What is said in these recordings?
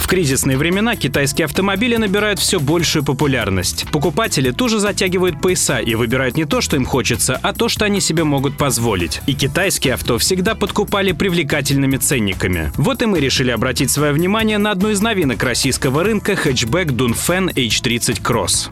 В кризисные времена китайские автомобили набирают все большую популярность. Покупатели тоже затягивают пояса и выбирают не то, что им хочется, а то, что они себе могут позволить. И китайские авто всегда подкупали привлекательными ценниками. Вот и мы решили обратить свое внимание на одну из новинок российского рынка – хэтчбэк Dongfeng H30 Cross.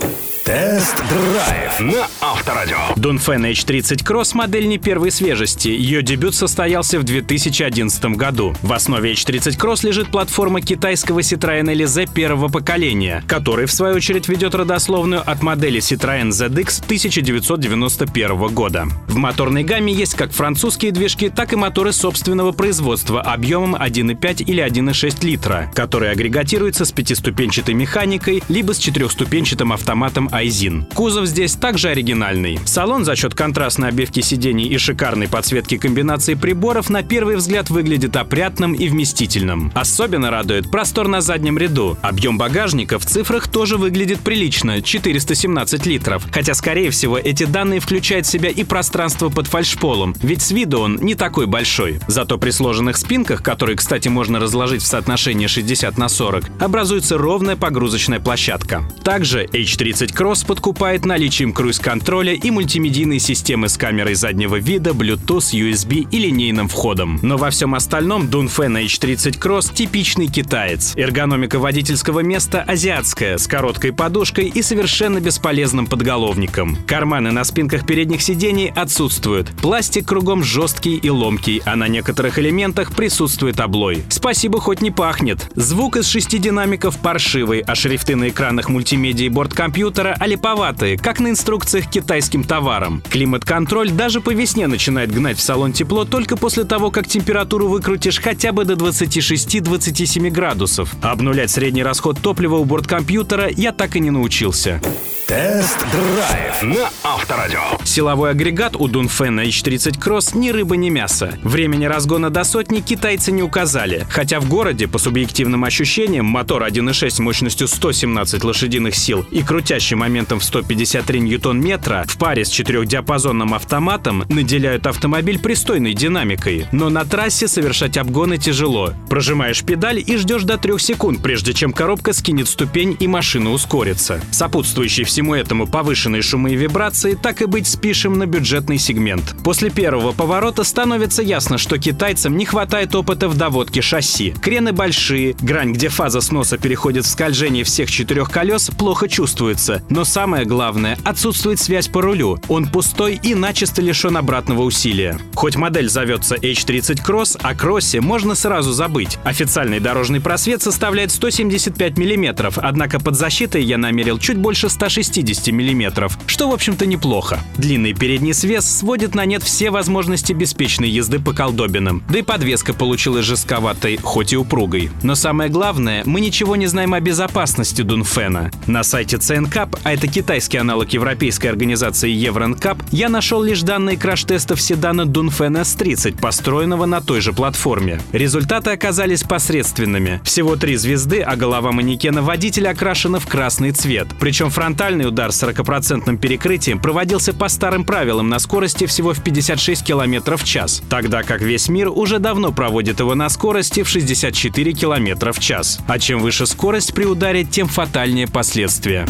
Тест-драйв на Авторадио. Dunfen H30 Cross модель не первой свежести. Ее дебют состоялся в 2011 году. В основе H30 Cross лежит платформа китайского Citroën Elise первого поколения, который, в свою очередь, ведет родословную от модели Citroën ZX 1991 года. В моторной гамме есть как французские движки, так и моторы собственного производства объемом 1,5 или 1,6 литра, которые агрегатируются с пятиступенчатой механикой либо с четырехступенчатым автоматом Айзин. Кузов здесь также оригинальный. Салон за счет контрастной обивки сидений и шикарной подсветки комбинации приборов на первый взгляд выглядит опрятным и вместительным. Особенно радует простор на заднем ряду. Объем багажника в цифрах тоже выглядит прилично – 417 литров. Хотя, скорее всего, эти данные включают в себя и пространство под фальшполом, ведь с виду он не такой большой. Зато при сложенных спинках, которые, кстати, можно разложить в соотношении 60 на 40, образуется ровная погрузочная площадка. Также H30 Cross подкупает наличием круиз-контроля и мультимедийной системы с камерой заднего вида, Bluetooth, USB и линейным входом. Но во всем остальном Dunfen H30 Cross типичный китаец. Эргономика водительского места азиатская, с короткой подушкой и совершенно бесполезным подголовником. Карманы на спинках передних сидений отсутствуют. Пластик кругом жесткий и ломкий, а на некоторых элементах присутствует облой. Спасибо, хоть не пахнет. Звук из шести динамиков паршивый, а шрифты на экранах мультимедиа и борт-компьютера олиповатые, как на инструкциях китайским товарам. Климат-контроль даже по весне начинает гнать в салон тепло только после того, как температуру выкрутишь хотя бы до 26-27 градусов. Обнулять средний расход топлива у борткомпьютера я так и не научился. Тест-драйв на Авторадио. Силовой агрегат у Dunfen H30 Cross ни рыба, ни мясо. Времени разгона до сотни китайцы не указали. Хотя в городе, по субъективным ощущениям, мотор 1.6 мощностью 117 лошадиных сил и крутящим моментом в 153 ньютон-метра в паре с четырехдиапазонным автоматом наделяют автомобиль пристойной динамикой. Но на трассе совершать обгоны тяжело. Прожимаешь педаль и ждешь до трех секунд, прежде чем коробка скинет ступень и машина ускорится. Сопутствующий все всему этому повышенные шумы и вибрации, так и быть спишем на бюджетный сегмент. После первого поворота становится ясно, что китайцам не хватает опыта в доводке шасси. Крены большие, грань, где фаза сноса переходит в скольжение всех четырех колес, плохо чувствуется. Но самое главное, отсутствует связь по рулю. Он пустой и начисто лишен обратного усилия. Хоть модель зовется H30 Cross, о кроссе можно сразу забыть. Официальный дорожный просвет составляет 175 мм, однако под защитой я намерил чуть больше 160 60 мм, что в общем-то неплохо. Длинный передний свес сводит на нет все возможности беспечной езды по колдобинам, да и подвеска получилась жестковатой, хоть и упругой. Но самое главное, мы ничего не знаем о безопасности Дунфена. На сайте CNCAP, а это китайский аналог европейской организации Евронкап, я нашел лишь данные краш-тестов седана Дунфен S30, построенного на той же платформе. Результаты оказались посредственными. Всего три звезды, а голова манекена водителя окрашена в красный цвет. Причем фронтальный Финальный удар с 40% перекрытием проводился по старым правилам на скорости всего в 56 км в час, тогда как весь мир уже давно проводит его на скорости в 64 км в час. А чем выше скорость при ударе, тем фатальнее последствия.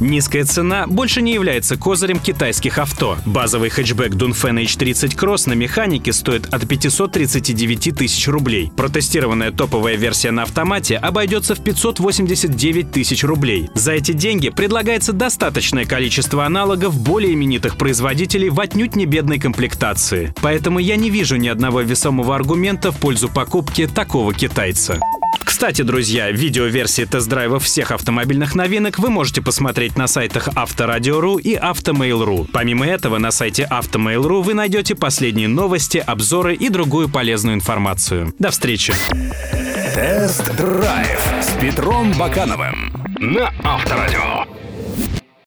Низкая цена больше не является козырем китайских авто. Базовый хэтчбэк Dunfen H30 Cross на механике стоит от 539 тысяч рублей. Протестированная топовая версия на автомате обойдется в 589 тысяч рублей. За эти деньги предлагается достаточное количество аналогов более именитых производителей в отнюдь не бедной комплектации. Поэтому я не вижу ни одного весомого аргумента в пользу покупки такого китайца. Кстати, друзья, видеоверсии тест-драйвов всех автомобильных новинок вы можете посмотреть на сайтах Авторадио.ру и Автомейл.ру. Помимо этого, на сайте Автомейл.ру вы найдете последние новости, обзоры и другую полезную информацию. До встречи! Тест-драйв с Петром Бакановым на Авторадио.